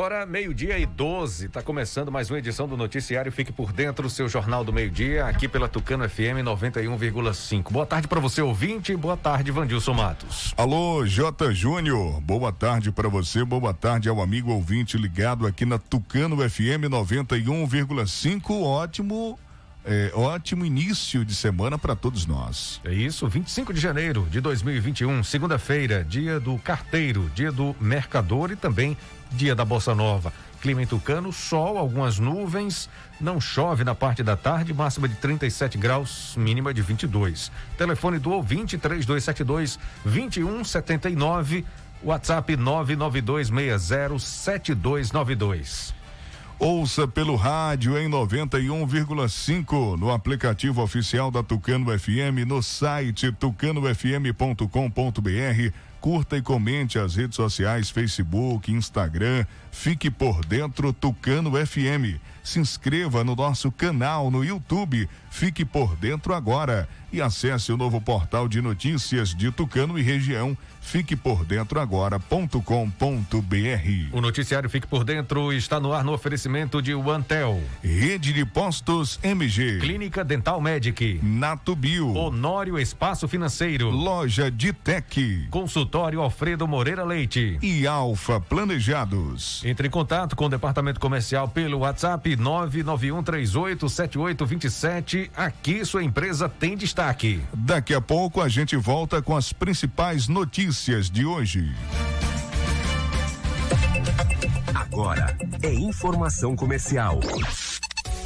Agora, meio-dia e 12, está começando mais uma edição do Noticiário. Fique por dentro, o seu Jornal do Meio-Dia, aqui pela Tucano FM 91,5. Boa tarde para você, ouvinte. Boa tarde, Vandilson Matos. Alô, J. Júnior. Boa tarde para você. Boa tarde ao amigo ouvinte ligado aqui na Tucano FM 91,5. Ótimo. É, ótimo início de semana para todos nós. É isso, 25 de janeiro de 2021, segunda-feira, dia do carteiro, dia do mercador e também dia da Bossa Nova. Clima em Tucano, sol, algumas nuvens, não chove na parte da tarde, máxima de 37 graus, mínima de 22. Telefone do ouvinte 3272 2179, WhatsApp 992607292. Ouça pelo rádio em 91,5 no aplicativo oficial da Tucano FM, no site tucanofm.com.br. Curta e comente as redes sociais, Facebook, Instagram. Fique por dentro Tucano FM. Se inscreva no nosso canal no YouTube. Fique por dentro agora e acesse o novo portal de notícias de Tucano e região Fique por dentro agora.com.br. O noticiário Fique por Dentro está no ar no oferecimento de OneTel. Rede de Postos MG. Clínica Dental Medic. Nato Bio. Honório Espaço Financeiro. Loja de Tec. Consultório Alfredo Moreira Leite. E Alfa Planejados. Entre em contato com o departamento comercial pelo WhatsApp 991387827. Aqui sua empresa tem destaque. Daqui a pouco a gente volta com as principais notícias notícias de hoje. Agora é informação comercial.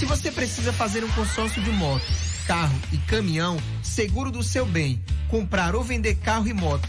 Se você precisa fazer um consórcio de moto, carro e caminhão, seguro do seu bem, comprar ou vender carro e moto,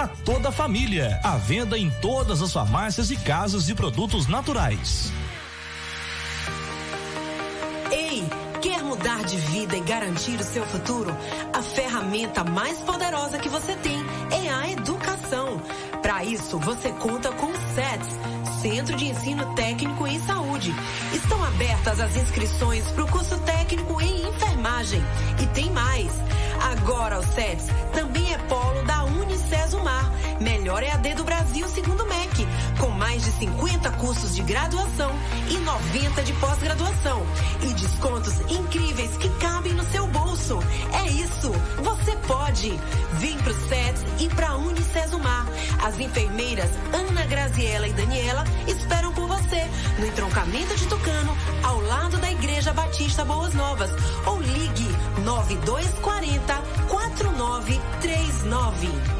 para toda a família. À venda em todas as farmácias e casas de produtos naturais. Ei, quer mudar de vida e garantir o seu futuro? A ferramenta mais poderosa que você tem é a educação. Para isso, você conta com o SETS, Centro de Ensino Técnico em Saúde. Estão abertas as inscrições para o curso técnico em enfermagem. E tem mais. Agora o SETS também é polo da Unicesumar, melhor EAD do Brasil segundo o MEC, com mais de 50 cursos de graduação e 90 de pós-graduação e descontos incríveis que cabem no seu bolso. É isso, você pode. Vem pro SETS e pra Unicesumar. As enfermeiras Ana Graziela e Daniela esperam por você no entroncamento de Tucano, ao lado da Igreja Batista Boas Novas. Ou ligue 9240 4939.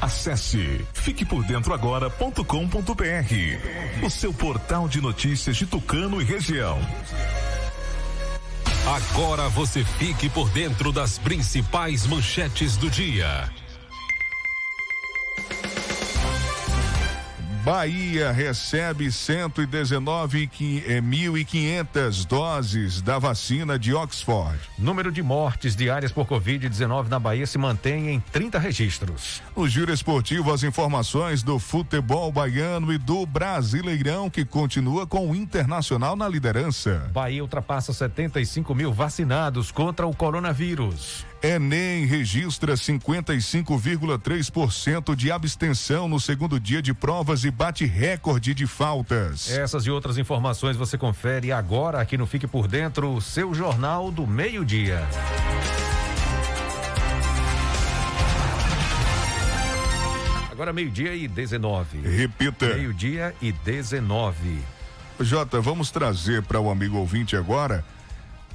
Acesse fiquepordentroagora.com.br, o seu portal de notícias de Tucano e região. Agora você fique por dentro das principais manchetes do dia. Bahia recebe 119.500 doses da vacina de Oxford. Número de mortes diárias por Covid-19 na Bahia se mantém em 30 registros. No giro esportivo, as informações do futebol baiano e do Brasileirão, que continua com o Internacional na liderança. Bahia ultrapassa 75 mil vacinados contra o coronavírus. Enem registra 55,3% de abstenção no segundo dia de provas e bate recorde de faltas. Essas e outras informações você confere agora aqui no Fique por Dentro, o seu jornal do meio-dia. Agora meio-dia e 19. Repita. Meio-dia e 19. Jota, vamos trazer para o amigo ouvinte agora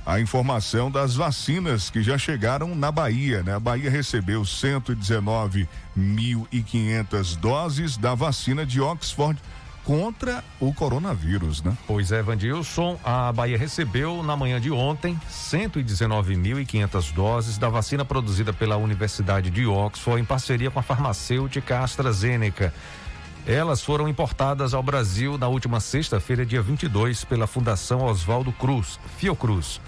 a informação das vacinas que já chegaram na Bahia, né? A Bahia recebeu 119.500 doses da vacina de Oxford contra o coronavírus, né? Pois é, Vandilson, a Bahia recebeu na manhã de ontem 119.500 doses da vacina produzida pela Universidade de Oxford em parceria com a farmacêutica AstraZeneca. Elas foram importadas ao Brasil na última sexta-feira, dia 22, pela Fundação Oswaldo Cruz, Fiocruz.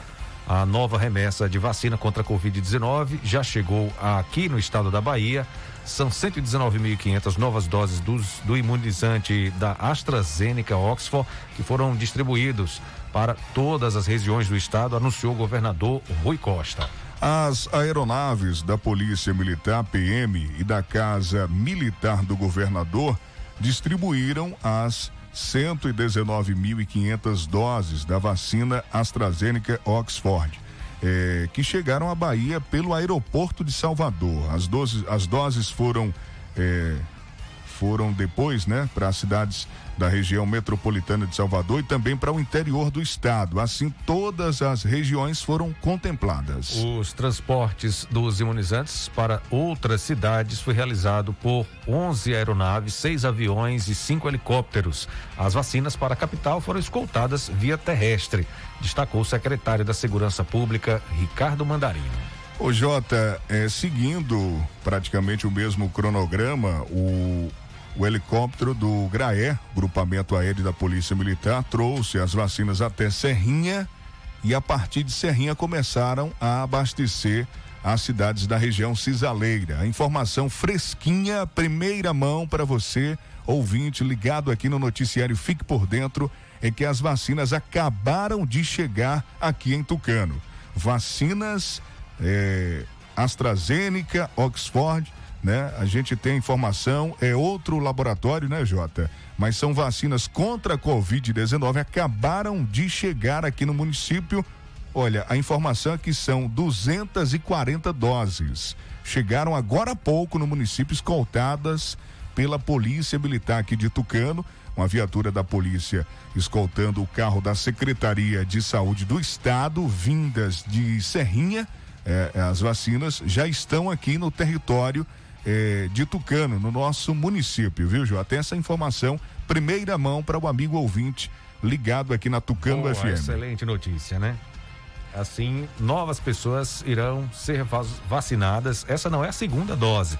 A nova remessa de vacina contra a Covid-19 já chegou aqui no estado da Bahia. São 119.500 novas doses dos, do imunizante da AstraZeneca Oxford que foram distribuídos para todas as regiões do estado, anunciou o governador Rui Costa. As aeronaves da Polícia Militar PM e da Casa Militar do Governador distribuíram as 119.500 doses da vacina AstraZeneca Oxford. É, que chegaram à Bahia pelo aeroporto de Salvador. As doses, as doses foram é, foram depois, né, para as cidades da região metropolitana de Salvador e também para o interior do estado. Assim, todas as regiões foram contempladas. Os transportes dos imunizantes para outras cidades foi realizado por 11 aeronaves, seis aviões e cinco helicópteros. As vacinas para a capital foram escoltadas via terrestre, destacou o secretário da Segurança Pública, Ricardo Mandarino. O Jota, é, seguindo praticamente o mesmo cronograma, o o helicóptero do GRAE, Grupamento Aéreo da Polícia Militar, trouxe as vacinas até Serrinha e a partir de Serrinha começaram a abastecer as cidades da região cisaleira. A informação fresquinha, primeira mão para você, ouvinte, ligado aqui no noticiário Fique por Dentro, é que as vacinas acabaram de chegar aqui em Tucano. Vacinas é, AstraZeneca, Oxford, né? A gente tem informação, é outro laboratório, né, Jota? Mas são vacinas contra a Covid-19, acabaram de chegar aqui no município. Olha, a informação é que são 240 doses. Chegaram agora há pouco no município, escoltadas pela Polícia Militar aqui de Tucano. Uma viatura da polícia escoltando o carro da Secretaria de Saúde do Estado, vindas de Serrinha. Eh, as vacinas já estão aqui no território eh, de Tucano, no nosso município, viu, Jô? Até essa informação, primeira mão para o amigo ouvinte ligado aqui na Tucano Boa, FM. Excelente notícia, né? Assim, novas pessoas irão ser vacinadas. Essa não é a segunda dose,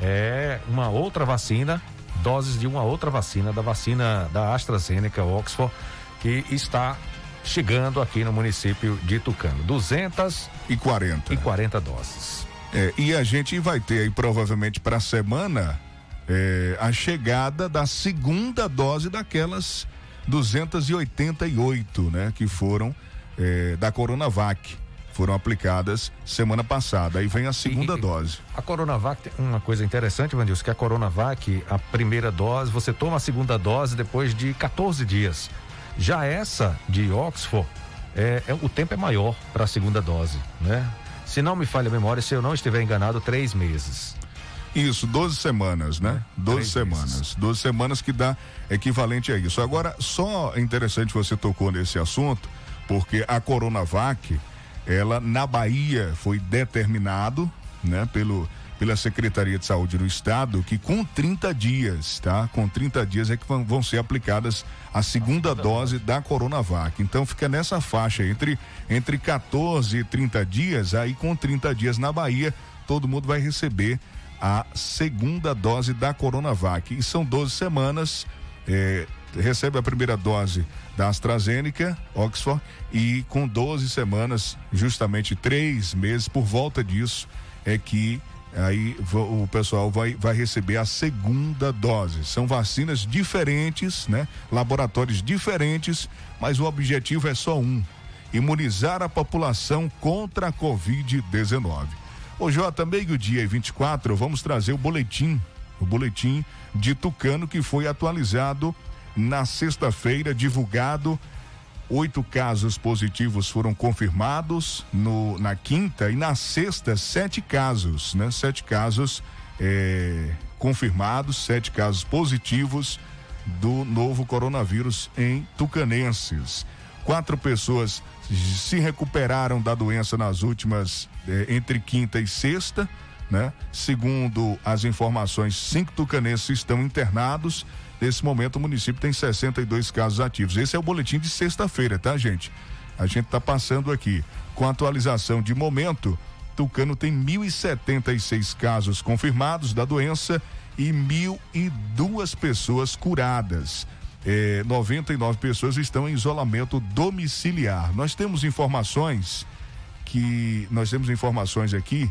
é uma outra vacina, doses de uma outra vacina, da vacina da AstraZeneca Oxford, que está chegando aqui no município de Tucano. 240 e 40 doses. É, e a gente vai ter aí provavelmente para a semana é, a chegada da segunda dose daquelas 288, né? Que foram é, da Coronavac. Foram aplicadas semana passada. Aí vem a segunda E- dose. A Coronavac tem uma coisa interessante, Vandilson, que a Coronavac, a primeira dose, você toma a segunda dose depois de 14 dias. Já essa de Oxford, é, é- o tempo é maior para a segunda dose, né? Se não me falha a memória, se eu não estiver enganado, três meses. Isso, 12 semanas, né? 12 semanas. 12 semanas que dá equivalente a isso. Agora, só é interessante você tocou nesse assunto, porque a Coronavac, ela na Bahia foi determinado, né, pelo pela Secretaria de Saúde do Estado que com 30 dias, tá? Com 30 dias é que vão, ser aplicadas a segunda dose da Coronavac. Então fica nessa faixa entre entre 14 e 30 dias, aí com 30 dias na Bahia, todo mundo vai receber a segunda dose da Coronavac. E são 12 semanas. eh, recebe a primeira dose da AstraZeneca, Oxford, e com 12 semanas, justamente três meses, por volta disso, é que aí o pessoal vai, vai receber a segunda dose. São vacinas diferentes, né? Laboratórios diferentes, mas o objetivo é só um: imunizar a população contra a Covid-19. Ô Jota, meio-dia e 24, vamos trazer o boletim, o boletim de Tucano que foi atualizado na sexta-feira, divulgado. Oito casos positivos foram confirmados no, na quinta e na sexta, sete casos, né? Sete casos eh, confirmados, sete casos positivos do novo coronavírus em Tucanenses. Quatro pessoas se recuperaram da doença nas últimas eh, entre quinta e sexta, né? Segundo as informações, cinco tucanenses estão internados. Nesse momento, o município tem 62 casos ativos. Esse é o boletim de sexta-feira, tá, gente? A gente está passando aqui. Com atualização de momento, Tucano tem 1.076 casos confirmados da doença e 1.002 pessoas curadas. É, 99 pessoas estão em isolamento domiciliar. Nós temos informações que nós temos informações aqui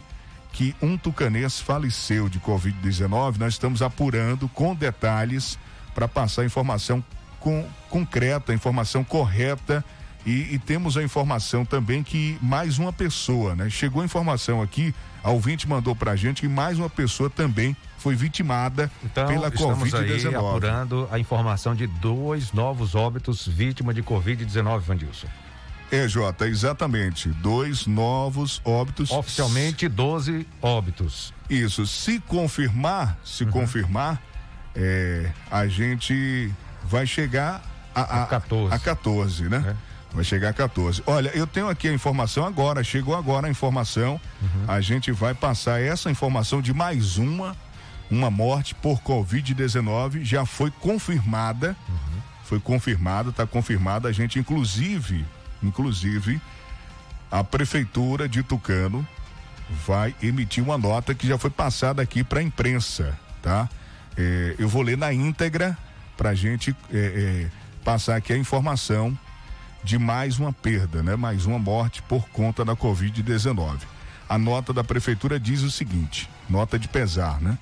que um tucanês faleceu de Covid-19. Nós estamos apurando com detalhes para passar a informação com, concreta, a informação correta. E, e temos a informação também que mais uma pessoa, né? Chegou a informação aqui, a ouvinte mandou pra gente que mais uma pessoa também foi vitimada Então, pela estamos aí Covid-19. apurando a informação de dois novos óbitos vítima de Covid-19, Vandilson. É, Jota, exatamente. Dois novos óbitos. Oficialmente, 12 óbitos. Isso. Se confirmar, se Uhum. confirmar, é, a gente vai chegar a, a, 14. a 14, né? É. Vai chegar a 14. Olha, eu tenho aqui a informação agora, chegou agora a informação. Uhum. A gente vai passar essa informação de mais uma, uma morte por Covid-19. Já foi confirmada. Uhum. Foi confirmada, está confirmada. A gente, inclusive, inclusive, a prefeitura de Tucano vai emitir uma nota que já foi passada aqui para a imprensa, tá? É, eu vou ler na íntegra para a gente é, passar aqui a informação de mais uma perda, né? Mais uma morte por conta da Covid-19. A nota da prefeitura diz o seguinte: nota de pesar, né?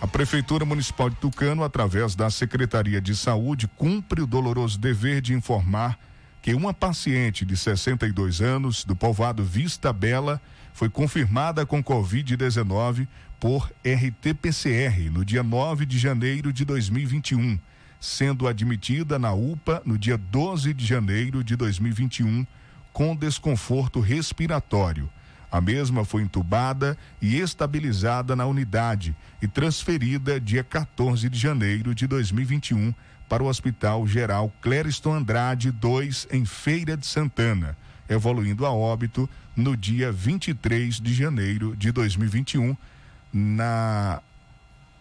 A Prefeitura Municipal de Tucano, através da Secretaria de Saúde, cumpre o doloroso dever de informar que uma paciente de 62 anos do povoado Vista Bela foi confirmada com Covid-19 por RT-PCR no dia 9 de janeiro de 2021, sendo admitida na UPA no dia 12 de janeiro de 2021 com desconforto respiratório. A mesma foi entubada e estabilizada na unidade e transferida dia 14 de janeiro de 2021 para o Hospital Geral Clériston Andrade 2 em Feira de Santana, evoluindo a óbito no dia 23 de janeiro de 2021 na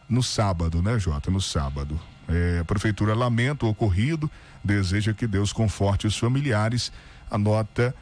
no sábado, né, Jota? No sábado. É, a prefeitura lamenta o ocorrido, deseja que Deus conforte os familiares. A nota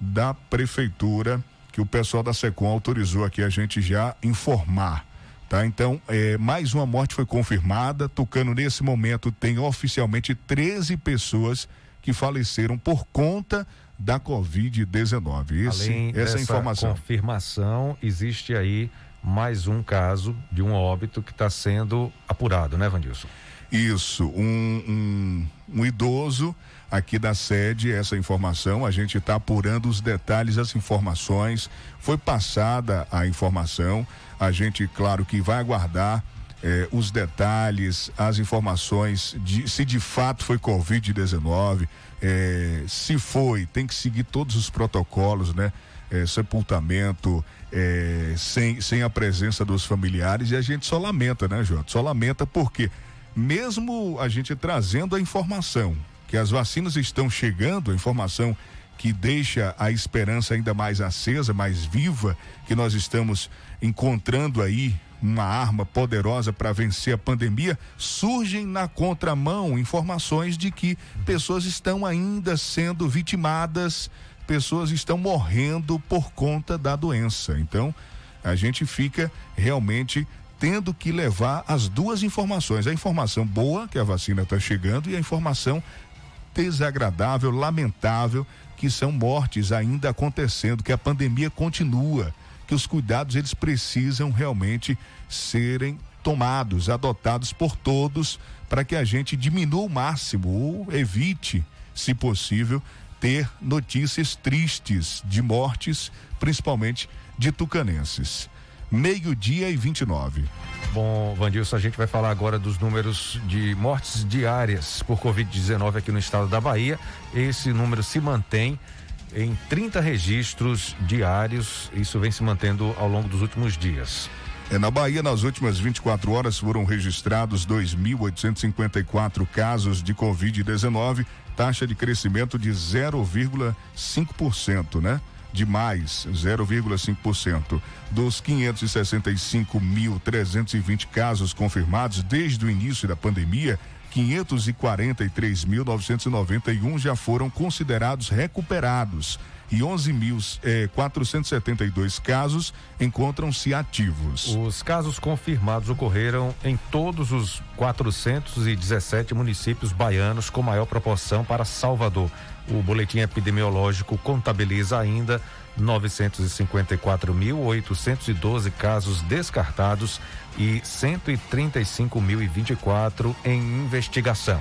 da prefeitura que o pessoal da SECOM autorizou aqui a gente já informar. Tá? Então, é, mais uma morte foi confirmada. Tucano, nesse momento, tem oficialmente 13 pessoas que faleceram por conta da Covid-19. Além essa informação. confirmação, existe aí mais um caso de um óbito que está sendo apurado, né, Vandilson? Isso, um, um, um idoso aqui da sede essa informação. A gente está apurando os detalhes das informações. Foi passada a informação. A gente, claro, que vai aguardar eh, os detalhes, as informações de se de fato foi Covid-19. Eh, se foi, tem que seguir todos os protocolos, né? Eh, sepultamento, eh, sem, sem a presença dos familiares. E a gente só lamenta, né, Jota? Só lamenta porque, mesmo a gente trazendo a informação, que as vacinas estão chegando, a informação que deixa a esperança ainda mais acesa, mais viva, que nós estamos encontrando aí uma arma poderosa para vencer a pandemia, surgem na contramão informações de que pessoas estão ainda sendo vitimadas, pessoas estão morrendo por conta da doença. Então, a gente fica realmente tendo que levar as duas informações: a informação boa, que a vacina está chegando, e a informação desagradável, lamentável, que são mortes ainda acontecendo, que a pandemia continua, que os cuidados eles precisam realmente serem tomados, adotados por todos, para que a gente diminua o máximo ou evite, se possível, ter notícias tristes de mortes, principalmente de tucanenses meio-dia e 29. Bom, Vandilson, a gente vai falar agora dos números de mortes diárias por Covid-19 aqui no estado da Bahia. Esse número se mantém em 30 registros diários. Isso vem se mantendo ao longo dos últimos dias. É, na Bahia, nas últimas 24 horas, foram registrados 2.854 casos de Covid-19, taxa de crescimento de 0,5%, né? de mais 0,5%. Dos 565.320 casos confirmados desde o início da pandemia, 543.991 já foram considerados recuperados e 11.472 eh, casos encontram-se ativos. Os casos confirmados ocorreram em todos os 417 municípios baianos, com maior proporção para Salvador. O boletim epidemiológico contabiliza ainda 954.812 casos descartados e 135.024 em investigação.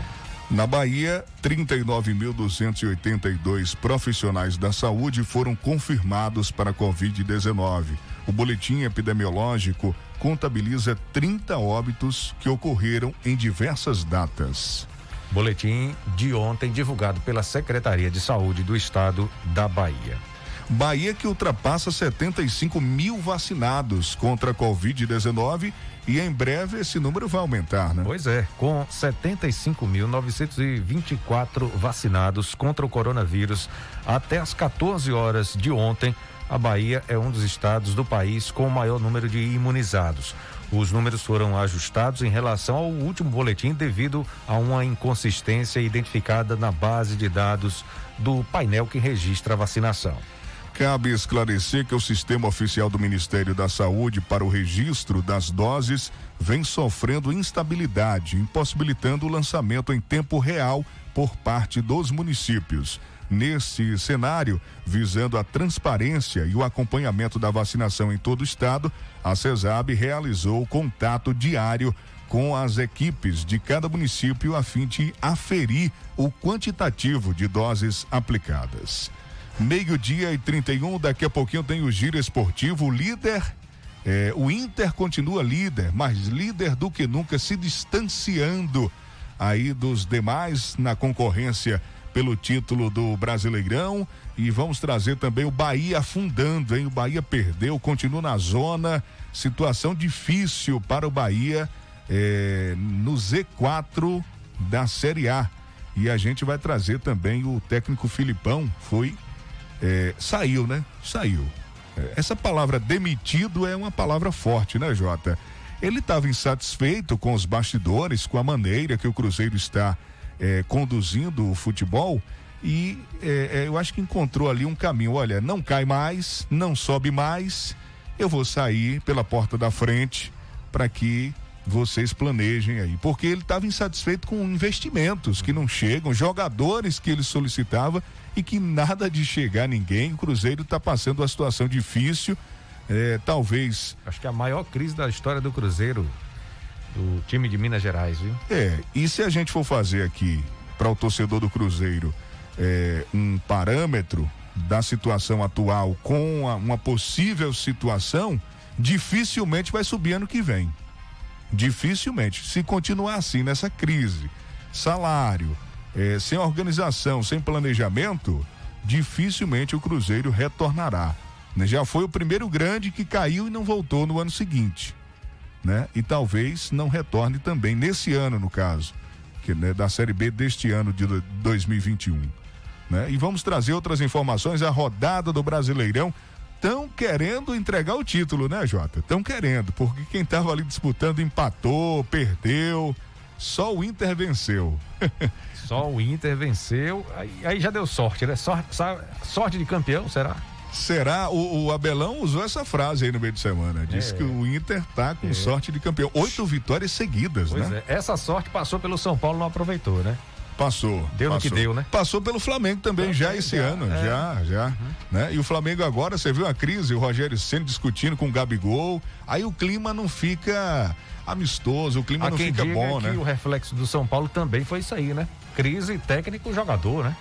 Na Bahia, 39.282 profissionais da saúde foram confirmados para a Covid-19. O boletim epidemiológico contabiliza 30 óbitos que ocorreram em diversas datas. Boletim de ontem divulgado pela Secretaria de Saúde do Estado da Bahia. Bahia que ultrapassa 75 mil vacinados contra a Covid-19 e em breve esse número vai aumentar, né? Pois é, com 75.924 vacinados contra o coronavírus até as 14 horas de ontem, a Bahia é um dos estados do país com o maior número de imunizados. Os números foram ajustados em relação ao último boletim devido a uma inconsistência identificada na base de dados do painel que registra a vacinação. Cabe esclarecer que o sistema oficial do Ministério da Saúde para o registro das doses vem sofrendo instabilidade, impossibilitando o lançamento em tempo real por parte dos municípios. Nesse cenário, visando a transparência e o acompanhamento da vacinação em todo o estado, a CESAB realizou contato diário com as equipes de cada município a fim de aferir o quantitativo de doses aplicadas. Meio-dia e 31, daqui a pouquinho tem o giro esportivo, líder. É, o Inter continua líder, mas líder do que nunca, se distanciando aí dos demais na concorrência pelo título do Brasileirão. E vamos trazer também o Bahia afundando, hein? O Bahia perdeu, continua na zona. Situação difícil para o Bahia é, no Z4 da Série A. E a gente vai trazer também o técnico Filipão, foi é, saiu, né? Saiu. É, essa palavra demitido é uma palavra forte, né, Jota? Ele estava insatisfeito com os bastidores, com a maneira que o Cruzeiro está é, conduzindo o futebol e é, é, eu acho que encontrou ali um caminho. Olha, não cai mais, não sobe mais, eu vou sair pela porta da frente para que vocês planejem aí, porque ele estava insatisfeito com investimentos que não chegam, jogadores que ele solicitava e que nada de chegar ninguém. O Cruzeiro está passando uma situação difícil, é, talvez. Acho que é a maior crise da história do Cruzeiro, do time de Minas Gerais, viu? É, e se a gente for fazer aqui para o torcedor do Cruzeiro é, um parâmetro da situação atual com a, uma possível situação, dificilmente vai subir ano que vem. Dificilmente. Se continuar assim nessa crise, salário, é, sem organização, sem planejamento, dificilmente o Cruzeiro retornará. Né? Já foi o primeiro grande que caiu e não voltou no ano seguinte. Né? E talvez não retorne também nesse ano, no caso, que, né, da Série B deste ano de 2021. Né? E vamos trazer outras informações. A rodada do Brasileirão estão querendo entregar o título, né, Jota? Estão querendo, porque quem estava ali disputando empatou, perdeu. Só o Inter venceu. Só o Inter venceu. Aí, aí já deu sorte, né? Sorte, sorte de campeão, será? Será? O, o, Abelão usou essa frase aí no meio de semana. Disse é. que o Inter tá com é. sorte de campeão. Oito vitórias seguidas, pois né? É. Essa sorte passou pelo São Paulo, não aproveitou, né? Passou. Deu passou. no que deu, né? Passou pelo Flamengo também, também já esse já, ano, é. já, já. Uhum. Né? E o Flamengo agora, você viu a crise, o Rogério sendo discutindo com o Gabigol, aí o clima não fica amistoso, o clima Há não fica bom, né? o reflexo do São Paulo também foi isso aí, né? Crise técnico-jogador, né?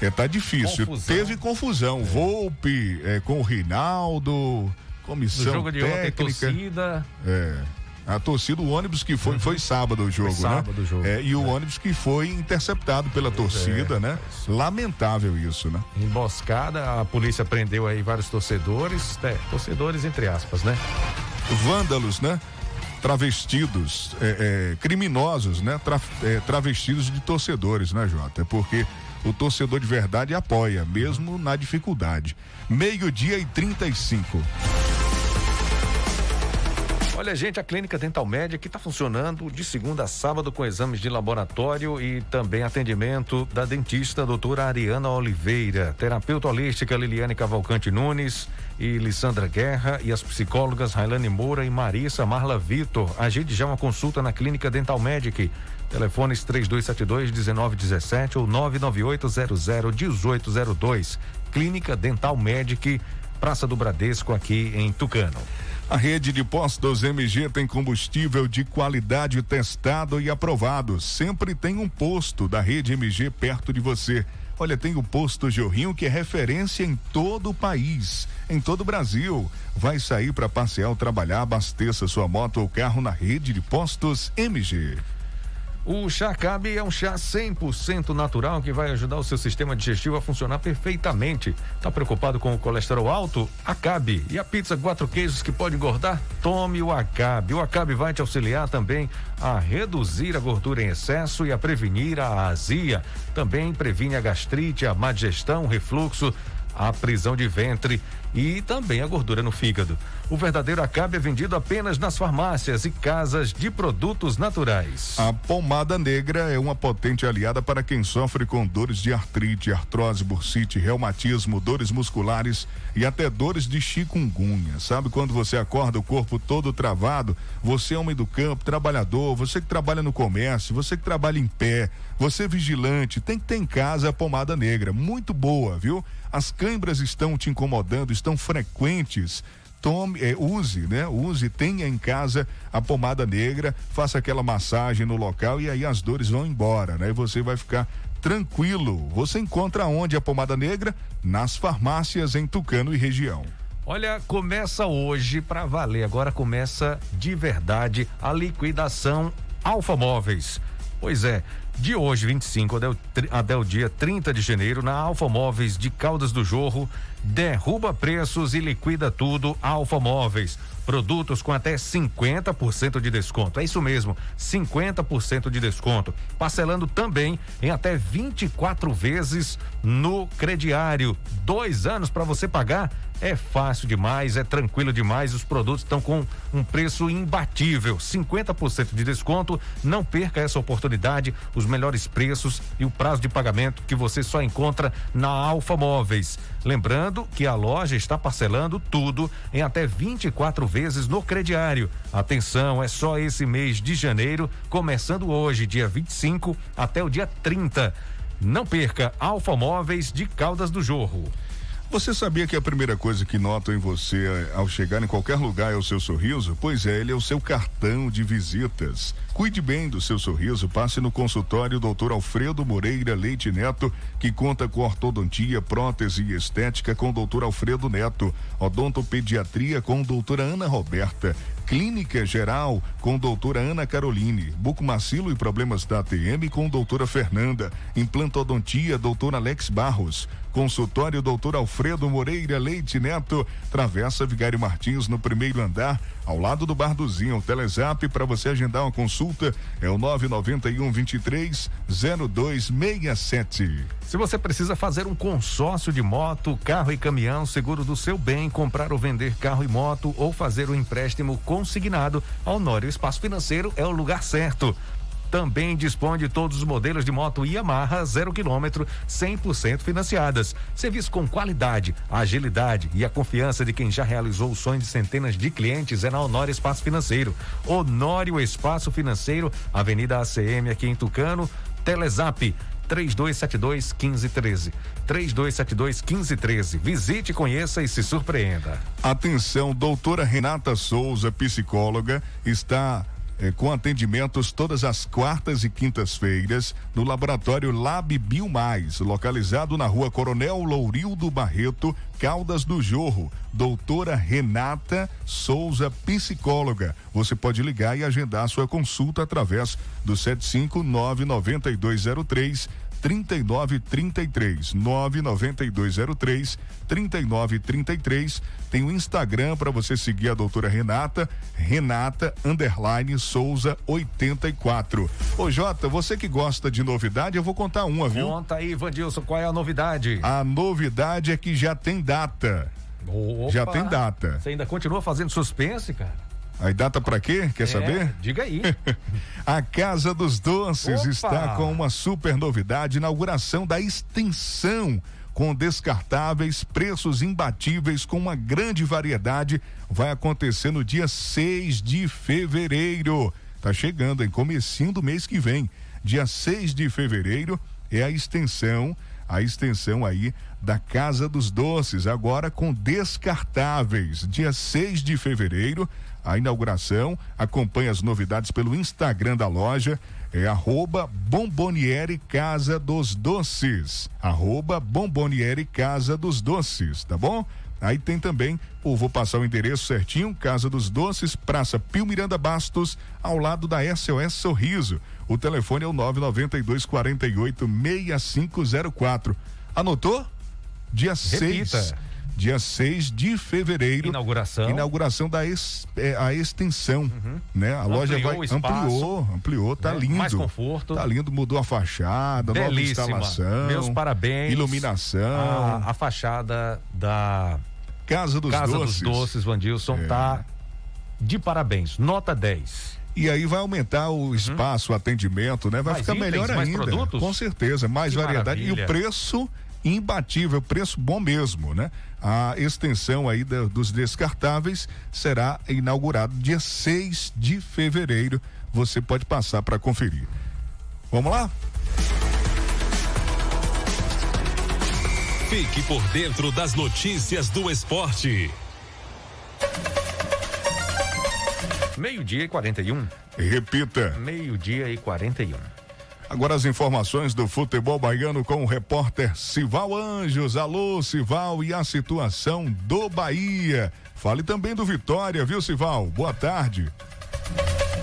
É, tá difícil. Confusão. Teve confusão. É. Volpe é, com o Rinaldo, comissão no jogo de técnica. Ontem, torcida. É. A torcida, o ônibus que foi, foi sábado o jogo, foi né? sábado né? O jogo, é, e o é. ônibus que foi interceptado pela torcida, é, né? Lamentável isso, né? Emboscada, a polícia prendeu aí vários torcedores, é, torcedores entre aspas, né? Vândalos, né? Travestidos, é, é, criminosos, né? Tra, é, travestidos de torcedores, né, Jota? Porque o torcedor de verdade apoia, mesmo na dificuldade. Meio-dia e 35. Olha, gente, a Clínica Dental Média que está funcionando de segunda a sábado com exames de laboratório e também atendimento da dentista doutora Ariana Oliveira, terapeuta holística Liliane Cavalcante Nunes e Lissandra Guerra e as psicólogas Railane Moura e Marissa Marla Vitor. Agende já uma consulta na Clínica Dental Medic. Telefones 3272 1917 ou 998 00 1802. Clínica Dental Medic, Praça do Bradesco, aqui em Tucano. A rede de postos MG tem combustível de qualidade testado e aprovado. Sempre tem um posto da rede MG perto de você. Olha, tem o posto Jorrinho que é referência em todo o país, em todo o Brasil. Vai sair para passear ou trabalhar, abasteça sua moto ou carro na rede de postos MG. O chá Cabe é um chá 100% natural que vai ajudar o seu sistema digestivo a funcionar perfeitamente. Tá preocupado com o colesterol alto? Acabe. E a pizza quatro queijos que pode engordar? Tome o Acabe. O Acabe vai te auxiliar também a reduzir a gordura em excesso e a prevenir a azia. Também previne a gastrite, a má digestão, refluxo, a prisão de ventre e também a gordura no fígado. O verdadeiro Acabe é vendido apenas nas farmácias e casas de produtos naturais. A pomada negra é uma potente aliada para quem sofre com dores de artrite, artrose, bursite, reumatismo, dores musculares e até dores de chikungunya. Sabe quando você acorda o corpo todo travado? Você é homem do campo, trabalhador, você que trabalha no comércio, você que trabalha em pé, você vigilante, tem que ter em casa a pomada negra, muito boa, viu? As câimbras estão te incomodando, estão frequentes tome, é, use, né? Use, tenha em casa a pomada negra, faça aquela massagem no local e aí as dores vão embora, né? E você vai ficar tranquilo. Você encontra onde a pomada negra? Nas farmácias em Tucano e região. Olha, começa hoje para valer. Agora começa de verdade a liquidação Alfa Móveis. Pois é, de hoje, 25 até o, até o dia 30 de janeiro, na Alfa Móveis de Caldas do Jorro, derruba preços e liquida tudo Alfa Móveis. Produtos com até 50% de desconto. É isso mesmo, 50% de desconto. Parcelando também em até 24 vezes no crediário. Dois anos para você pagar é fácil demais, é tranquilo demais. Os produtos estão com um preço imbatível, 50% de desconto. Não perca essa oportunidade, os melhores preços e o prazo de pagamento que você só encontra na Alfa Móveis. Lembrando que a loja está parcelando tudo em até 24 vezes no crediário. Atenção, é só esse mês de janeiro, começando hoje, dia 25 até o dia 30. Não perca Alfa Móveis de Caldas do Jorro. Você sabia que a primeira coisa que notam em você eh, ao chegar em qualquer lugar é o seu sorriso? Pois é, ele é o seu cartão de visitas. Cuide bem do seu sorriso, passe no consultório Dr. Alfredo Moreira Leite Neto, que conta com ortodontia, prótese e estética com Dr. Alfredo Neto, odontopediatria com doutora Ana Roberta, Clínica Geral com doutora Ana Caroline, bucomacilo e problemas da ATM com doutora Fernanda, implantodontia doutor Alex Barros, consultório doutor Alfredo Moreira Leite Neto, Travessa Vigário Martins no primeiro andar, ao lado do Bar do Zinho. O Telezap para você agendar uma consulta é o 991 23 0267. Se você precisa fazer um consórcio de moto, carro e caminhão, seguro do seu bem, comprar ou vender carro e moto ou fazer um empréstimo consignado, a Honório Espaço Financeiro é o lugar certo também dispõe de todos os modelos de moto Yamaha zero quilômetro, 100% financiadas. Serviço com qualidade, agilidade e a confiança de quem já realizou o sonho de centenas de clientes é na Honório Espaço Financeiro. Honório Espaço Financeiro, Avenida ACM aqui em Tucano, Telezap 3272 1513. 3272 1513. Visite, conheça e se surpreenda. Atenção, doutora Renata Souza, psicóloga, está eh, com atendimentos todas as quartas e quintas-feiras no laboratório Lab Biomais, localizado na rua Coronel Lourildo Barreto, Caldas do Jorro. Doutora Renata Souza, psicóloga. Você pode ligar e agendar sua consulta através do 7599203 3933 99203 3933 tem o Instagram para você seguir a doutora Renata Renata underline Souza 84 Ô Jota, você que gosta de novidade eu vou contar uma, viu? Conta aí, Vandilson, qual é a novidade? A novidade é que já tem data Opa, já tem data Você ainda continua fazendo suspense, cara? Aí data para quê? Quer é, saber? Diga aí. a Casa dos Doces Opa. está com uma super novidade, inauguração da extensão com descartáveis, preços imbatíveis, com uma grande variedade. Vai acontecer no dia 6 de fevereiro. Tá chegando, em comecinho do mês que vem. Dia 6 de fevereiro é a extensão, a extensão aí da Casa dos Doces, agora com descartáveis. Dia 6 de fevereiro, a inauguração. Acompanhe as novidades pelo Instagram da loja. É arroba Bomboniere Casa dos Doces. Arroba Bomboniere Casa dos Doces, tá bom? Aí tem também, ou vou passar o endereço certinho, Casa dos Doces, Praça Pio Miranda Bastos, ao lado da SOS Sorriso. O telefone é o 992 48 6504. Anotou? Dia 6 dia 6 de fevereiro. Inauguração. Inauguração da ex, é, a extensão, uhum. né? A ampliou loja vai ampliou, ampliou, tá né? lindo. Mais conforto. Tá lindo, mudou a fachada, Belíssima. nova instalação. Meus parabéns. Iluminação. A, a fachada da Casa dos Casa Doces. dos Doces, Vandilson, É. tá de parabéns. Nota 10. E aí vai aumentar o espaço, o atendimento, né? Vai Uhum. Mais ficar itens, melhor mais ainda. produtos? Com certeza, mais Que variedade. maravilha. E o preço imbatível, preço bom mesmo, né? A extensão aí da- dos descartáveis será inaugurada dia 6 de fevereiro. Você pode passar para conferir. Vamos lá? Fique por dentro das notícias do esporte. Meio-dia e 41. Repita. Meio-dia e 41. Agora as informações do futebol baiano com o repórter Sival Anjos. Alô, Sival, e a situação do Bahia. Fale também do Vitória, viu, Sival? Boa tarde.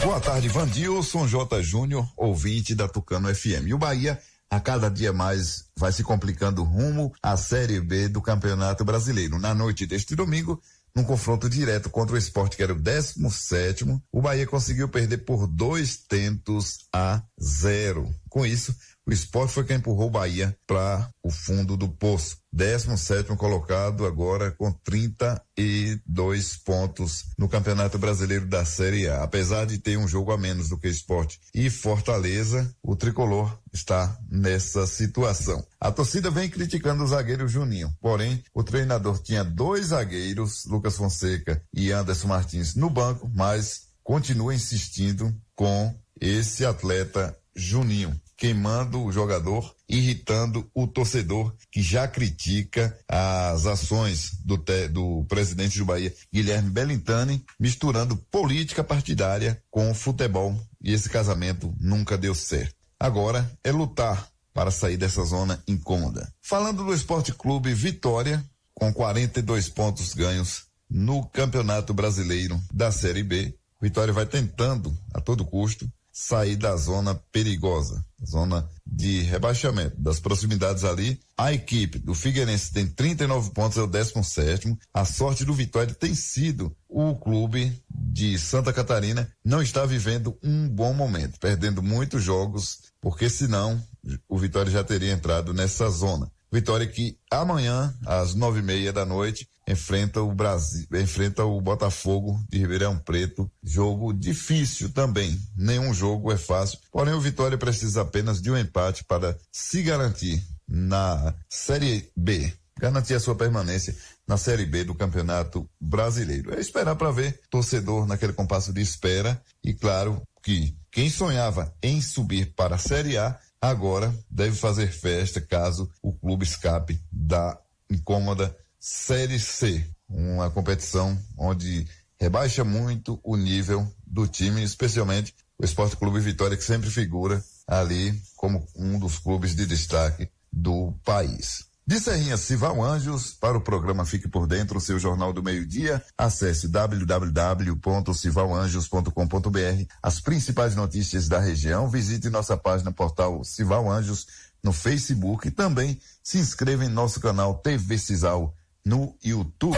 Boa tarde, Vandilson J. Júnior, ouvinte da Tucano FM. E o Bahia, a cada dia mais, vai se complicando rumo à Série B do Campeonato Brasileiro. Na noite deste domingo, num confronto direto contra o esporte, que era o 17, o Bahia conseguiu perder por dois tentos a zero. Com isso, o esporte foi quem empurrou o Bahia para o fundo do poço. 17 colocado agora com 32 pontos no Campeonato Brasileiro da Série A. Apesar de ter um jogo a menos do que esporte e Fortaleza, o tricolor está nessa situação. A torcida vem criticando o zagueiro Juninho, porém, o treinador tinha dois zagueiros, Lucas Fonseca e Anderson Martins, no banco, mas continua insistindo com esse atleta Juninho, queimando o jogador, irritando o torcedor que já critica as ações do, te- do presidente do Bahia, Guilherme Bellintani, misturando política partidária com futebol. E esse casamento nunca deu certo. Agora é lutar para sair dessa zona incômoda. Falando do Esporte Clube Vitória, com 42 pontos ganhos no Campeonato Brasileiro da Série B, Vitória vai tentando, a todo custo, sair da zona perigosa, zona de rebaixamento, das proximidades ali. A equipe do Figueirense tem 39 pontos, é o 17. A sorte do Vitória tem sido o clube de Santa Catarina não está vivendo um bom momento, perdendo muitos jogos, porque senão o Vitória já teria entrado nessa zona. Vitória que amanhã, às nove e meia da noite, enfrenta o Brasil, enfrenta o Botafogo de Ribeirão Preto. Jogo difícil também. Nenhum jogo é fácil. Porém, o Vitória precisa apenas de um empate para se garantir na Série B. Garantir a sua permanência na Série B do Campeonato Brasileiro. É esperar para ver torcedor naquele compasso de espera. E claro que quem sonhava em subir para a Série A agora deve fazer festa caso o clube escape da incômoda Série C, uma competição onde rebaixa muito o nível do time, especialmente o Esporte Clube Vitória, que sempre figura ali como um dos clubes de destaque do país. De Serrinha Cival Anjos, para o programa Fique por Dentro, o seu jornal do meio-dia, acesse www.civalanjos.com.br. As principais notícias da região, visite nossa página portal Cival Anjos no Facebook e também se inscreva em nosso canal TV Cisal no YouTube.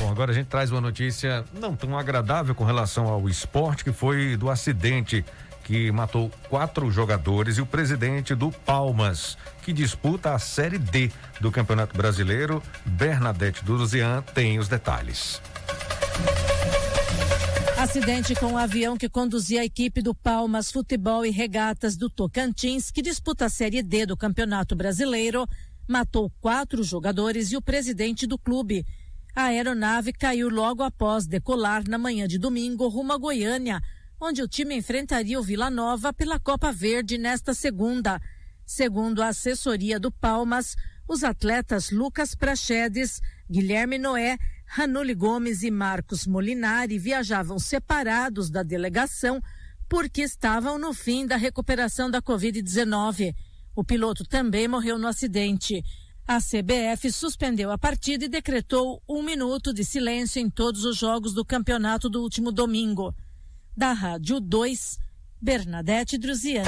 Bom, agora a gente traz uma notícia não tão agradável com relação ao esporte, que foi do acidente que matou quatro jogadores e o presidente do Palmas, que disputa a Série D do Campeonato Brasileiro, Bernadette Duruzian, tem os detalhes. Acidente com o avião que conduzia a equipe do Palmas Futebol e Regatas do Tocantins, que disputa a Série D do Campeonato Brasileiro, matou quatro jogadores e o presidente do clube. A aeronave caiu logo após decolar na manhã de domingo rumo a Goiânia, onde o time enfrentaria o Vila Nova pela Copa Verde nesta segunda. Segundo a assessoria do Palmas, os atletas Lucas Prachedes, Guilherme Noé, Ranuli Gomes e Marcos Molinari viajavam separados da delegação porque estavam no fim da recuperação da Covid-19. O piloto também morreu no acidente. A CBF suspendeu a partida e decretou um minuto de silêncio em todos os jogos do campeonato do último domingo. Da Rádio 2, Bernadette Druzian.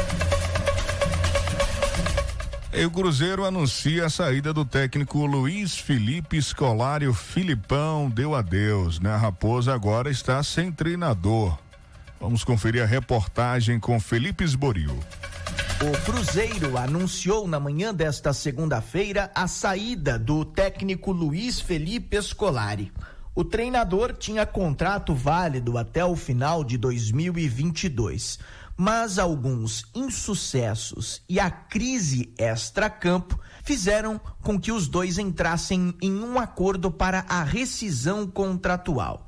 E o Cruzeiro anuncia a saída do técnico Luiz Felipe Scolari. O Filipão deu adeus, né? A Raposa agora está sem treinador. Vamos conferir a reportagem com Felipe Esboril. O Cruzeiro anunciou na manhã desta segunda-feira a saída do técnico Luiz Felipe Scolari. O treinador tinha contrato válido até o final de 2022, mas alguns insucessos e a crise extra-campo fizeram com que os dois entrassem em um acordo para a rescisão contratual.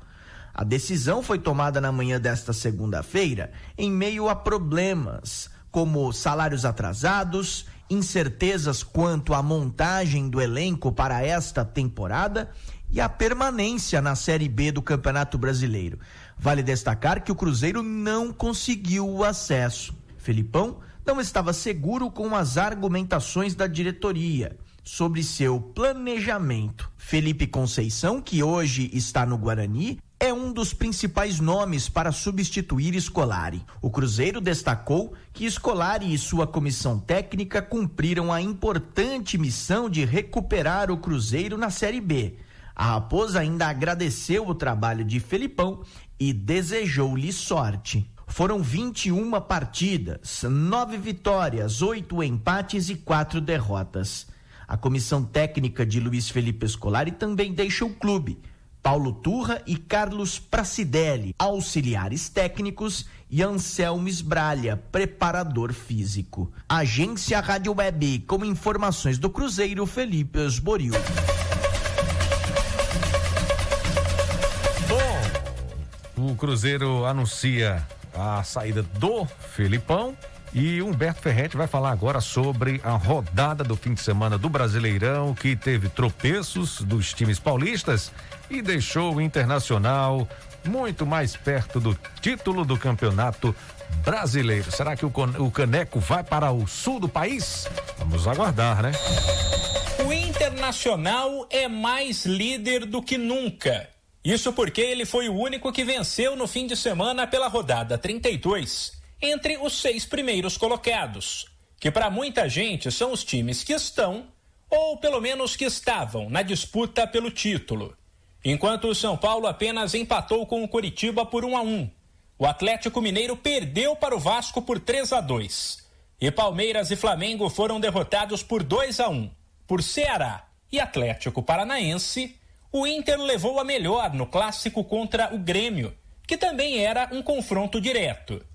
A decisão foi tomada na manhã desta segunda-feira em meio a problemas como salários atrasados, incertezas quanto à montagem do elenco para esta temporada e a permanência na Série B do Campeonato Brasileiro. Vale destacar que o Cruzeiro não conseguiu o acesso. Felipão não estava seguro com as argumentações da diretoria sobre seu planejamento. Felipe Conceição, que hoje está no Guarani, é um dos principais nomes para substituir Scolari. O Cruzeiro destacou que Scolari e sua comissão técnica cumpriram a importante missão de recuperar o Cruzeiro na Série B. A Raposa ainda agradeceu o trabalho de Felipão e desejou-lhe sorte. Foram 21 partidas, nove vitórias, oito empates e quatro derrotas. A comissão técnica de Luiz Felipe Scolari também deixa o clube Paulo Turra e Carlos Pracidelli, auxiliares técnicos, e Anselmo Esbralha, preparador físico. Agência Rádio Web, com informações do Cruzeiro, Felipe Esboril. Bom, o Cruzeiro anuncia a saída do Felipão e Humberto Ferretti vai falar agora sobre a rodada do fim de semana do Brasileirão, que teve tropeços dos times paulistas e deixou o Internacional muito mais perto do título do campeonato brasileiro. Será que o, Caneco vai para o sul do país? Vamos aguardar, né? O Internacional é mais líder do que nunca. Isso porque ele foi o único que venceu no fim de semana pela rodada 32 entre os seis primeiros colocados, que para muita gente são os times que estão, ou pelo menos que estavam, na disputa pelo título. Enquanto o São Paulo apenas empatou com o Curitiba por 1 a 1. O Atlético Mineiro perdeu para o Vasco por 3 a 2. E Palmeiras e Flamengo foram derrotados por 2 a 1. Por Ceará e Atlético Paranaense, o Inter levou a melhor no clássico contra o Grêmio, que também era um confronto direto.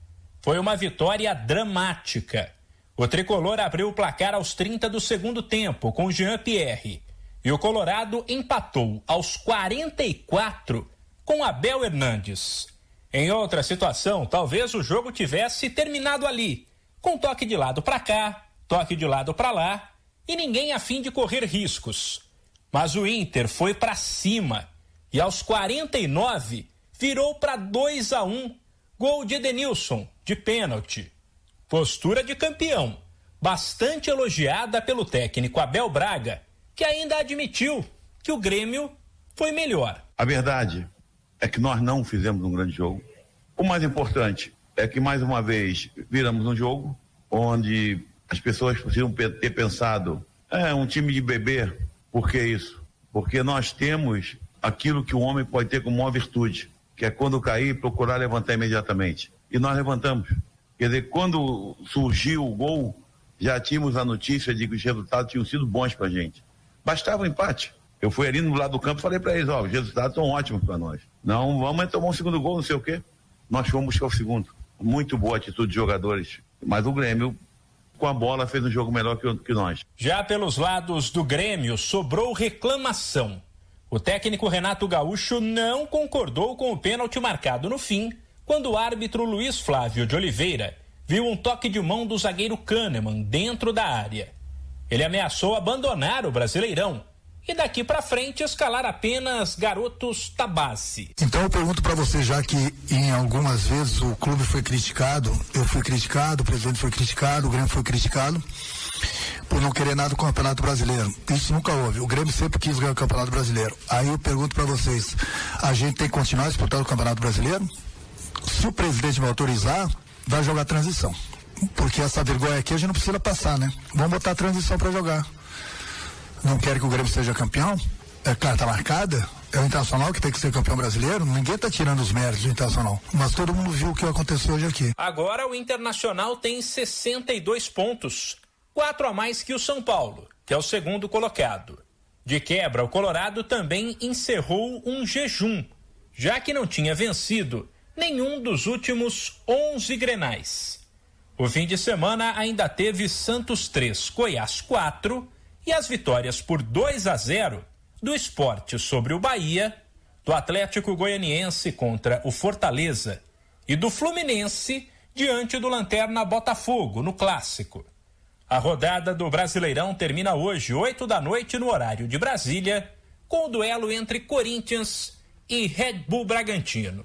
Foi uma vitória dramática. O tricolor abriu o placar aos 30 do segundo tempo com Jean Pierre. E o Colorado empatou aos 44 com Abel Hernandes. Em outra situação, talvez o jogo tivesse terminado ali, com toque de lado para cá, toque de lado para lá, e ninguém a fim de correr riscos. Mas o Inter foi para cima e aos 49 virou para 2 a 1 Gol de Edenilson, de pênalti. Postura de campeão, bastante elogiada pelo técnico Abel Braga, que ainda admitiu que o Grêmio foi melhor. A verdade é que nós não fizemos um grande jogo. O mais importante é que, mais uma vez, viramos um jogo onde as pessoas precisam ter pensado: é um time de bebê. Por que isso? Porque nós temos aquilo que o homem pode ter como uma virtude, que é quando cair, procurar levantar imediatamente. E nós levantamos. Quer dizer, quando surgiu o gol, já tínhamos a notícia de que os resultados tinham sido bons para a gente. Bastava o um empate. Eu fui ali no lado do campo e falei para eles: ó, os resultados estão ótimos para nós. Não, vamos tomar um segundo gol, não sei o quê. Nós fomos buscar o segundo. Muito boa atitude de jogadores. Mas o Grêmio, com a bola, fez um jogo melhor que, que nós. Já pelos lados do Grêmio, sobrou reclamação. O técnico Renato Gaúcho não concordou com o pênalti marcado no fim, quando o árbitro Luiz Flávio de Oliveira viu um toque de mão do zagueiro Kahneman dentro da área. Ele ameaçou abandonar o Brasileirão e daqui para frente escalar apenas garotos da base. Então eu pergunto para você, já que em algumas vezes o clube foi criticado, eu fui criticado, o presidente foi criticado, o Grêmio foi criticado por não querer nada com o Campeonato Brasileiro. Isso nunca houve. O Grêmio sempre quis ganhar o Campeonato Brasileiro. Aí eu pergunto para vocês, a gente tem que continuar disputando o Campeonato Brasileiro? Se o presidente me autorizar, vai jogar transição. Porque essa vergonha aqui a gente não precisa passar, né? Vamos botar a transição para jogar. Não quer que o Grêmio seja campeão? É carta marcada? é o Internacional que tem que ser campeão brasileiro, ninguém está tirando os méritos do Internacional. Mas todo mundo viu o que aconteceu hoje aqui. Agora o Internacional tem 62 pontos, quatro a mais que o São Paulo, que é o segundo colocado. De quebra, o Colorado também encerrou um jejum, já que não tinha vencido nenhum dos últimos 11 grenais. O fim de semana ainda teve Santos 3, Goiás 4 e as vitórias por 2 a 0 do esporte sobre o Bahia, do Atlético Goianiense contra o Fortaleza e do Fluminense diante do Lanterna Botafogo no Clássico. A rodada do Brasileirão termina hoje, 8 da noite, no horário de Brasília, com o duelo entre Corinthians e Red Bull Bragantino.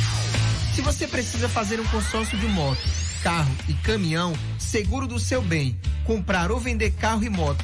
Se você precisa fazer um consórcio de moto, carro e caminhão, seguro do seu bem, comprar ou vender carro e moto,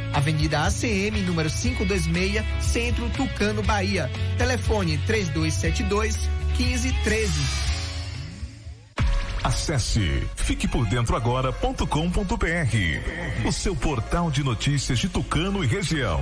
Avenida ACM, número 526, Centro Tucano, Bahia. Telefone 3272 1513. Acesse fiquepordentroagora.com.br, o seu portal de notícias de Tucano e região.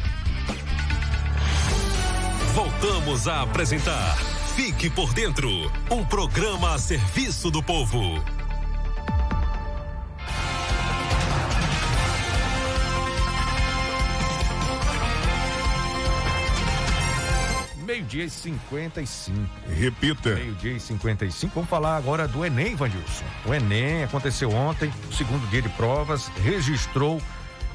Voltamos a apresentar Fique por Dentro um programa a serviço do povo. Meio-dia e 55. Repita. Meio-dia e 55. Vamos falar agora do Enem, Vandilson. O Enem aconteceu ontem, segundo dia de provas, registrou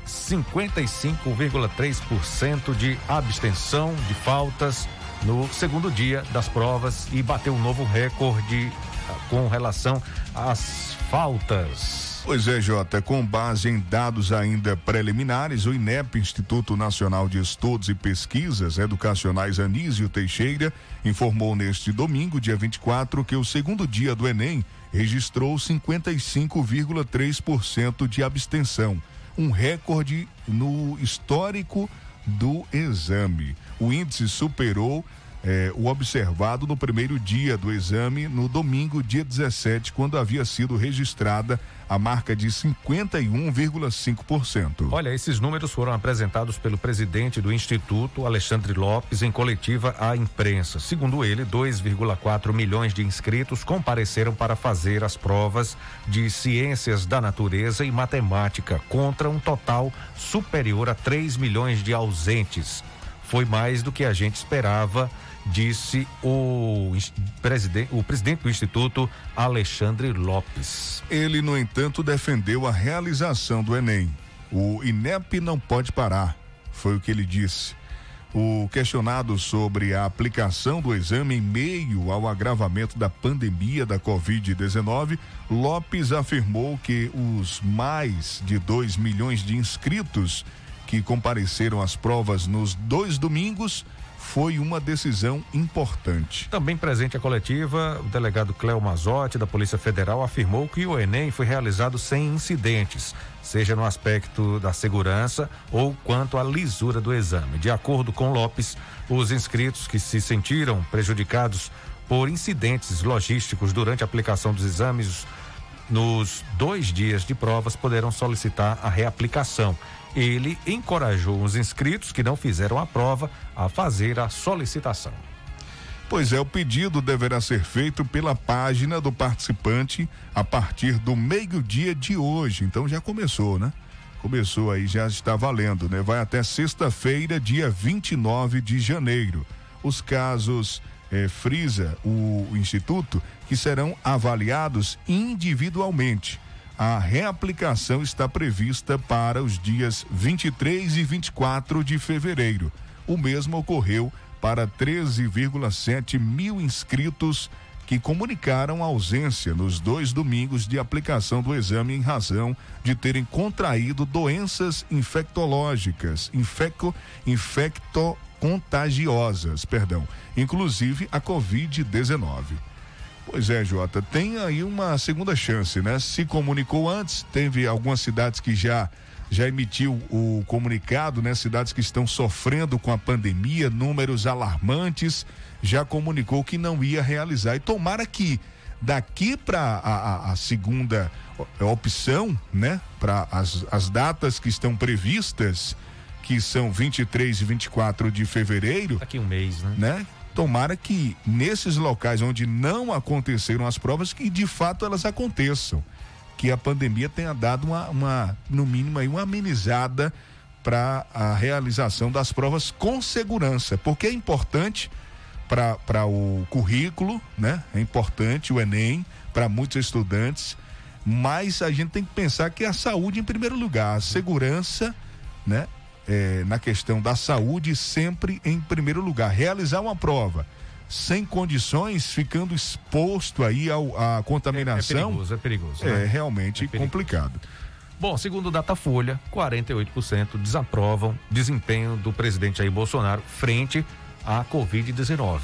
55,3% de abstenção de faltas no segundo dia das provas e bateu um novo recorde ah, com relação às faltas. Pois é, Jota, com base em dados ainda preliminares, o INEP, Instituto Nacional de Estudos e Pesquisas Educacionais Anísio Teixeira, informou neste domingo, dia 24, que o segundo dia do Enem registrou 55,3% de abstenção, um recorde no histórico do exame. O índice superou eh, o observado no primeiro dia do exame, no domingo, dia 17, quando havia sido registrada a marca de 51,5%. Olha, esses números foram apresentados pelo presidente do Instituto, Alexandre Lopes, em coletiva à imprensa. Segundo ele, 2,4 milhões de inscritos compareceram para fazer as provas de ciências da natureza e matemática, contra um total superior a 3 milhões de ausentes. Foi mais do que a gente esperava disse o presidente, o presidente do Instituto, Alexandre Lopes. Ele, no entanto, defendeu a realização do Enem. O INEP não pode parar, foi o que ele disse. O questionado sobre a aplicação do exame em meio ao agravamento da pandemia da Covid-19, Lopes afirmou que os mais de 2 milhões de inscritos que compareceram às provas nos dois domingos foi uma decisão importante. Também presente à coletiva, o delegado Cléo Mazotti, da Polícia Federal, afirmou que o Enem foi realizado sem incidentes, seja no aspecto da segurança ou quanto à lisura do exame. De acordo com Lopes, os inscritos que se sentiram prejudicados por incidentes logísticos durante a aplicação dos exames nos dois dias de provas poderão solicitar a reaplicação ele encorajou os inscritos que não fizeram a prova a fazer a solicitação. Pois é, o pedido deverá ser feito pela página do participante a partir do meio-dia de hoje. Então já começou, né? Começou aí, já está valendo, né? Vai até sexta-feira, dia 29 de janeiro. Os casos eh, frisa o, o Instituto que serão avaliados individualmente a reaplicação está prevista para os dias 23 e 24 de fevereiro. O mesmo ocorreu para 13,7 mil inscritos que comunicaram ausência nos dois domingos de aplicação do exame em razão de terem contraído doenças infectológicas, infecto, infectocontagiosas, perdão, inclusive a Covid-19. Pois é, Jota, tem aí uma segunda chance, né? Se comunicou antes, teve algumas cidades que já já emitiu o comunicado, né? Cidades que estão sofrendo com a pandemia, números alarmantes, já comunicou que não ia realizar. E tomara que daqui para a, a, a, segunda opção, né? Para as, as datas que estão previstas, que são 23 e 24 de fevereiro. Daqui um mês, né? né? Tomara que nesses locais onde não aconteceram as provas, que de fato elas aconteçam. Que a pandemia tenha dado uma, uma no mínimo, aí, uma amenizada para a realização das provas com segurança, porque é importante para o currículo, né? É importante o Enem para muitos estudantes, mas a gente tem que pensar que a saúde em primeiro lugar, a segurança, né? É, na questão da saúde sempre em primeiro lugar. Realizar uma prova sem condições, ficando exposto aí ao, à contaminação. É, é perigoso, é perigoso. É né? realmente é perigoso. complicado. Bom, segundo o Datafolha, 48% desaprovam desempenho do presidente Jair Bolsonaro frente à Covid-19.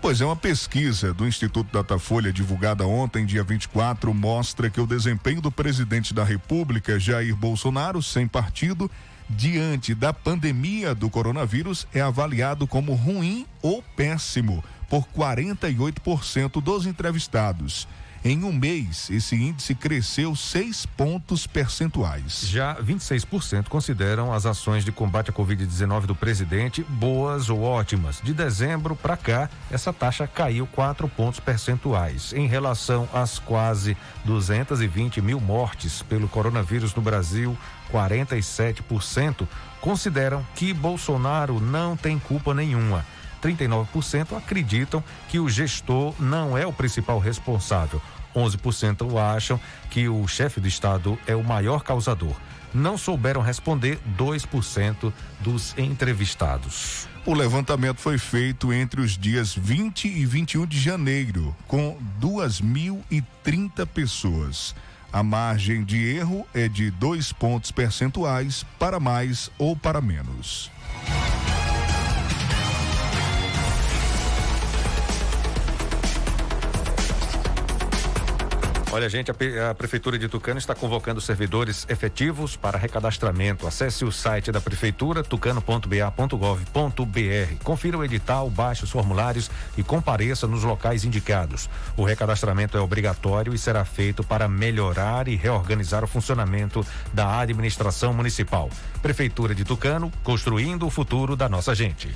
Pois é, uma pesquisa do Instituto Datafolha divulgada ontem, dia 24, mostra que o desempenho do presidente da República, Jair Bolsonaro, sem partido, diante da pandemia do coronavírus é avaliado como ruim ou péssimo por 48% dos entrevistados. Em um mês, esse índice cresceu seis pontos percentuais. Já 26% consideram as ações de combate à Covid-19 do presidente boas ou ótimas. De dezembro para cá, essa taxa caiu quatro pontos percentuais. Em relação às quase 220 mil mortes pelo coronavírus no Brasil, 47% consideram que Bolsonaro não tem culpa nenhuma. 39% acreditam que o gestor não é o principal responsável. 11% acham que o chefe do Estado é o maior causador. Não souberam responder 2% dos entrevistados. O levantamento foi feito entre os dias 20 e 21 de janeiro, com 2.030 pessoas. A margem de erro é de dois pontos percentuais para mais ou para menos. Olha, gente, a, a Prefeitura de Tucano está convocando servidores efetivos para recadastramento. Acesse o site da Prefeitura, tucano.ba.gov.br. Confira o edital, baixe os formulários e compareça nos locais indicados. O recadastramento é obrigatório e será feito para melhorar e reorganizar o funcionamento da administração municipal. Prefeitura de Tucano, construindo o futuro da nossa gente.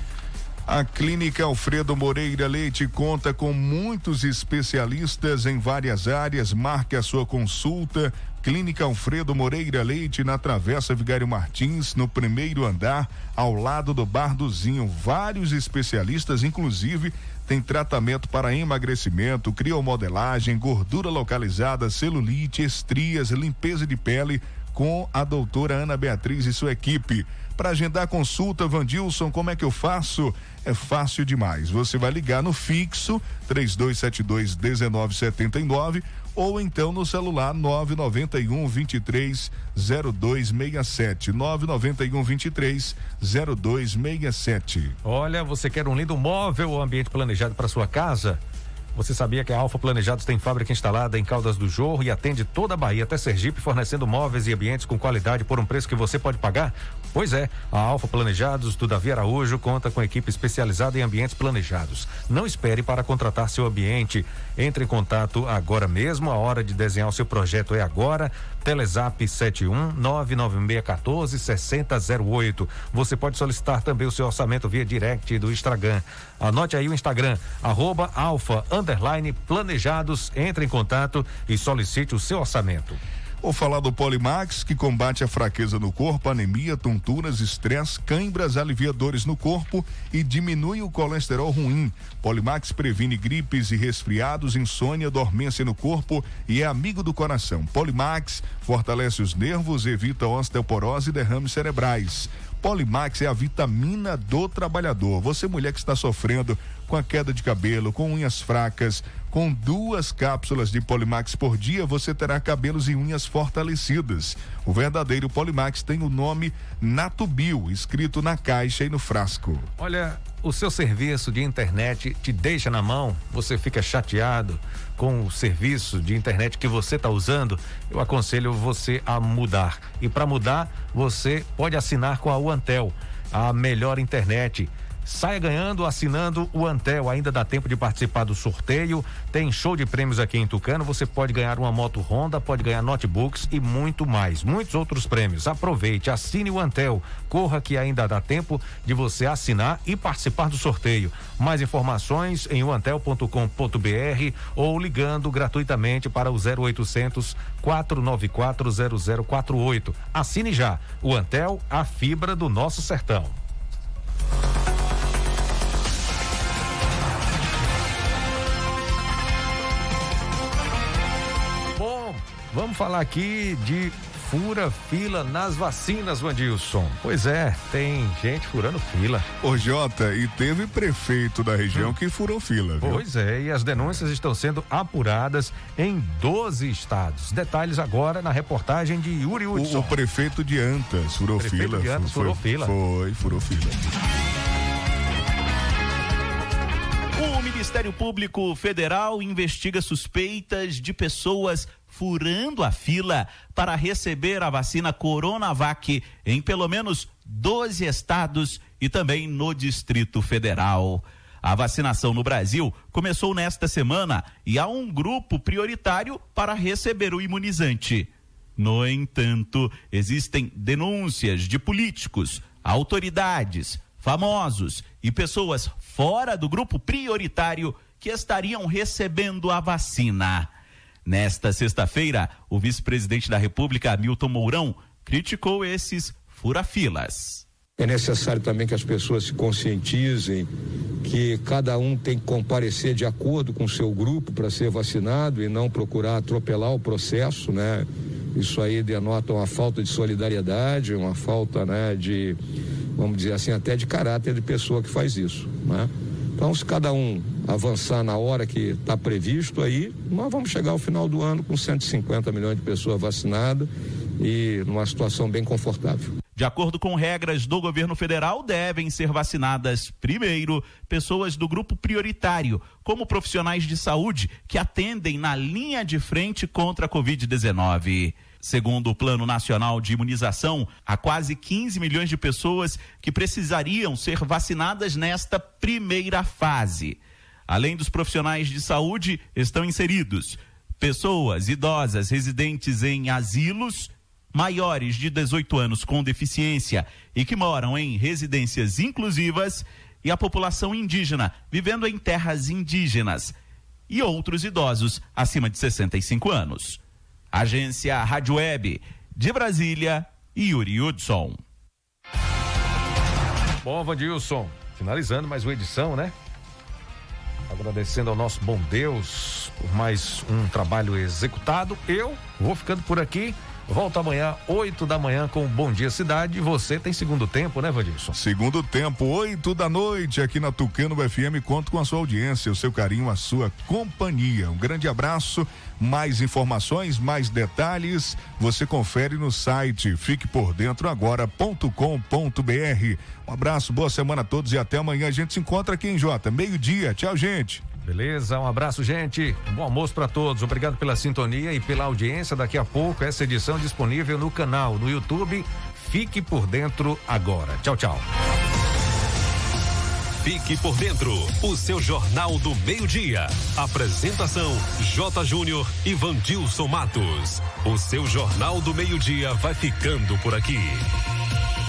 A Clínica Alfredo Moreira Leite conta com muitos especialistas em várias áreas. Marque a sua consulta. Clínica Alfredo Moreira Leite, na Travessa Vigário Martins, no primeiro andar, ao lado do Bar do Zinho. Vários especialistas, inclusive, tem tratamento para emagrecimento, criomodelagem, gordura localizada, celulite, estrias, limpeza de pele, com a doutora Ana Beatriz e sua equipe. Para agendar consulta, Vandilson, como é que eu faço? É fácil demais. Você vai ligar no fixo 3272 1979 ou então no celular 991 23 0267. 991 23 0267. Olha, você quer um lindo móvel ou ambiente planejado para sua casa? Você sabia que a Alfa Planejados tem fábrica instalada em Caldas do Jorro e atende toda a Bahia até Sergipe, fornecendo móveis e ambientes com qualidade por um preço que você pode pagar? Pois é, a Alfa Planejados do Davi Araújo conta com equipe especializada em ambientes planejados. Não espere para contratar seu ambiente. Entre em contato agora mesmo, a hora de desenhar o seu projeto é agora. Telezap 71 99614 6008. Você pode solicitar também o seu orçamento via direct do Instagram. Anote aí o Instagram, arroba alfa, planejados. Entre em contato e solicite o seu orçamento. Vou falar do Polimax, que combate a fraqueza no corpo, anemia, tonturas, estresse, cãibras, alivia dores no corpo e diminui o colesterol ruim. Polimax previne gripes e resfriados, insônia, dormência no corpo e é amigo do coração. Polimax fortalece os nervos, evita osteoporose e derrames cerebrais. Polimax é a vitamina do trabalhador. Você, mulher que está sofrendo com a queda de cabelo, com unhas fracas, com duas cápsulas de Polimax por dia, você terá cabelos e unhas fortalecidas. O verdadeiro Polimax tem o nome Natubio, escrito na caixa e no frasco. Olha, o seu serviço de internet te deixa na mão, você fica chateado com o serviço de internet que você está usando, eu aconselho você a mudar. E para mudar, você pode assinar com a Uantel, a melhor internet. Saia ganhando, assinando o Antel. Ainda dá tempo de participar do sorteio. Tem show de prêmios aqui em Tucano. Você pode ganhar uma moto Honda, pode ganhar notebooks e muito mais. Muitos outros prêmios. Aproveite, assine o Antel. Corra que ainda dá tempo de você assinar e participar do sorteio. Mais informações em uantel.com.br ou ligando gratuitamente para o 0800 494 0048. Assine já. O Antel, a fibra do nosso sertão. Vamos falar aqui de fura fila nas vacinas, Vandilson. Pois é, tem gente furando fila. Ô Jota, e teve prefeito da região que furou fila, viu? Pois é, e as denúncias estão sendo apuradas em 12 estados. Detalhes agora na reportagem de Yuri O, Hudson. o prefeito de Antas furou Prefeito fila. de Antas foi- furou fila. Foi, furou fila. O Ministério Público Federal investiga suspeitas de pessoas furando a fila para receber a vacina Coronavac em pelo menos 12 estados e também no Distrito Federal. A vacinação no Brasil começou nesta semana e há um grupo prioritário para receber o imunizante. No entanto, existem denúncias de políticos, autoridades, famosos e pessoas fora do grupo prioritário que estariam recebendo a vacina. Nesta sexta-feira, o vice-presidente da República, Milton Mourão, criticou esses furafilas. É necessário também que as pessoas se conscientizem que cada um tem que comparecer de acordo com o seu grupo para ser vacinado e não procurar atropelar o processo, né? Isso aí denota uma falta de solidariedade, uma falta, né, de, vamos dizer assim, até de caráter de pessoa que faz isso, né? Então, se cada um avançar na hora que está previsto aí, nós vamos chegar ao final do ano com 150 milhões de pessoas vacinadas e numa situação bem confortável. De acordo com regras do governo federal, devem ser vacinadas primeiro pessoas do grupo prioritário, como profissionais de saúde que atendem na linha de frente contra a Covid-19. Segundo o Plano Nacional de Imunização, há quase 15 milhões de pessoas que precisariam ser vacinadas nesta primeira fase. Além dos profissionais de saúde, estão inseridos pessoas idosas residentes em asilos, maiores de 18 anos com deficiência e que moram em residências inclusivas e a população indígena vivendo em terras indígenas e outros idosos acima de 65 anos. Agência Rádio Web de Brasília, Yuri Hudson. Bom, Vandilson, finalizando mais uma edição, né? Agradecendo ao nosso bom Deus por mais um trabalho executado. Eu vou ficando por aqui. Volta amanhã, 8 da manhã, com Bom Dia Cidade. Você tem segundo tempo, né, Vandilson? Segundo tempo, 8 da noite, aqui na Tucano FM. Conto com a sua audiência, o seu carinho, a sua companhia. Um grande abraço. Mais informações, mais detalhes, você confere no site fiquepordentroagora.com.br. Um abraço, boa semana a todos e até amanhã. A gente se encontra aqui em Jota, meio-dia. Tchau, gente. Beleza, um abraço, gente. Um bom almoço para todos. Obrigado pela sintonia e pela audiência. Daqui a pouco, essa edição disponível no canal, no YouTube. Fique por dentro agora. Tchau, tchau. Fique por dentro, o seu Jornal do Meio-Dia. Apresentação: J. Júnior e Vandilson Matos. O seu Jornal do Meio-Dia vai ficando por aqui.